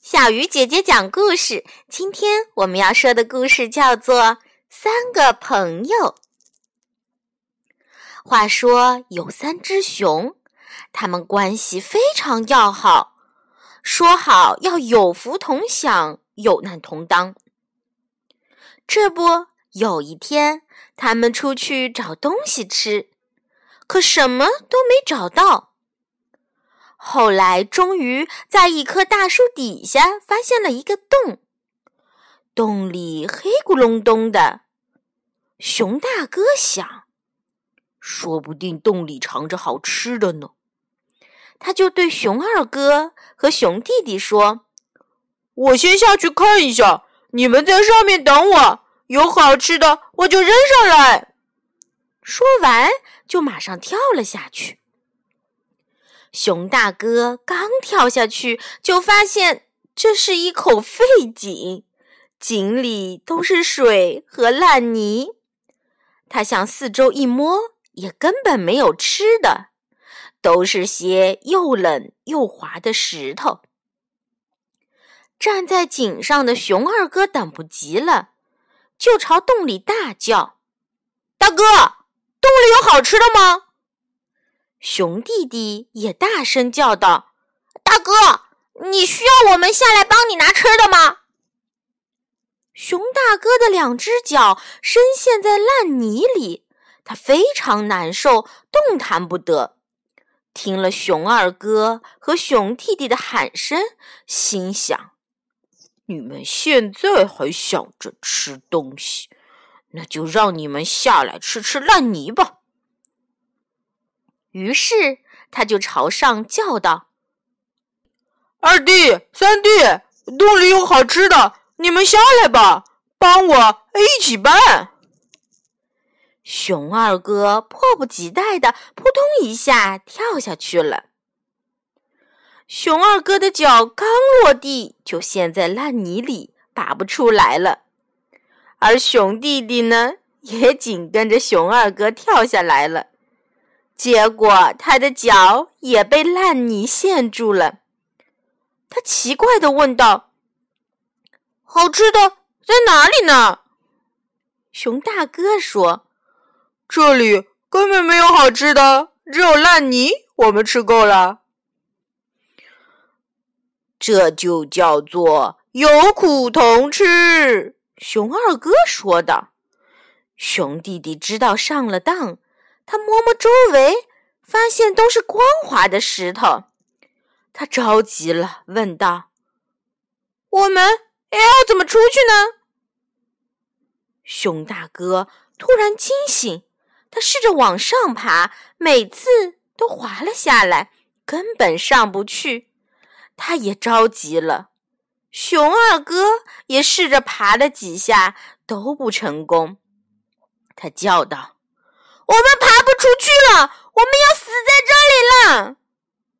小鱼姐姐讲故事。今天我们要说的故事叫做《三个朋友》。话说有三只熊，他们关系非常要好，说好要有福同享，有难同当。这不，有一天，他们出去找东西吃，可什么都没找到。后来，终于在一棵大树底下发现了一个洞，洞里黑咕隆咚的。熊大哥想，说不定洞里藏着好吃的呢。他就对熊二哥和熊弟弟说：“我先下去看一下，你们在上面等我，有好吃的我就扔上来。”说完，就马上跳了下去。熊大哥刚跳下去，就发现这是一口废井，井里都是水和烂泥。他向四周一摸，也根本没有吃的，都是些又冷又滑的石头。站在井上的熊二哥等不及了，就朝洞里大叫：“大哥，洞里有好吃的吗？”熊弟弟也大声叫道：“大哥，你需要我们下来帮你拿吃的吗？”熊大哥的两只脚深陷在烂泥里，他非常难受，动弹不得。听了熊二哥和熊弟弟的喊声，心想：“你们现在还想着吃东西，那就让你们下来吃吃烂泥吧。”于是，他就朝上叫道：“二弟、三弟，洞里有好吃的，你们下来吧，帮我一起搬。”熊二哥迫不及待的扑通一下跳下去了。熊二哥的脚刚落地，就陷在烂泥里，拔不出来了。而熊弟弟呢，也紧跟着熊二哥跳下来了。结果，他的脚也被烂泥陷住了。他奇怪的问道：“好吃的在哪里呢？”熊大哥说：“这里根本没有好吃的，只有烂泥。我们吃够了。这就叫做有苦同吃。”熊二哥说道。熊弟弟知道上了当。他摸摸周围，发现都是光滑的石头。他着急了，问道：“我们要怎么出去呢？”熊大哥突然惊醒，他试着往上爬，每次都滑了下来，根本上不去。他也着急了。熊二哥也试着爬了几下，都不成功。他叫道。我们爬不出去了，我们要死在这里了。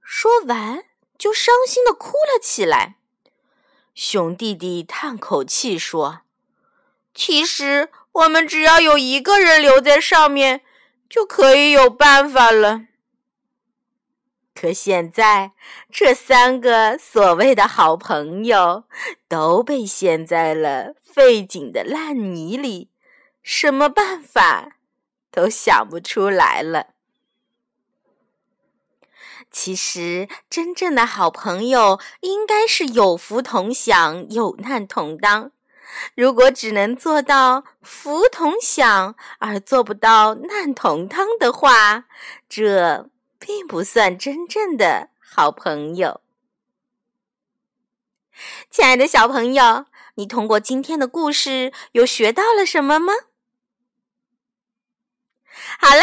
说完，就伤心的哭了起来。熊弟弟叹口气说：“其实，我们只要有一个人留在上面，就可以有办法了。可现在，这三个所谓的好朋友都被陷在了废井的烂泥里，什么办法？”都想不出来了。其实，真正的好朋友应该是有福同享，有难同当。如果只能做到福同享，而做不到难同当的话，这并不算真正的好朋友。亲爱的小朋友，你通过今天的故事，有学到了什么吗？好了，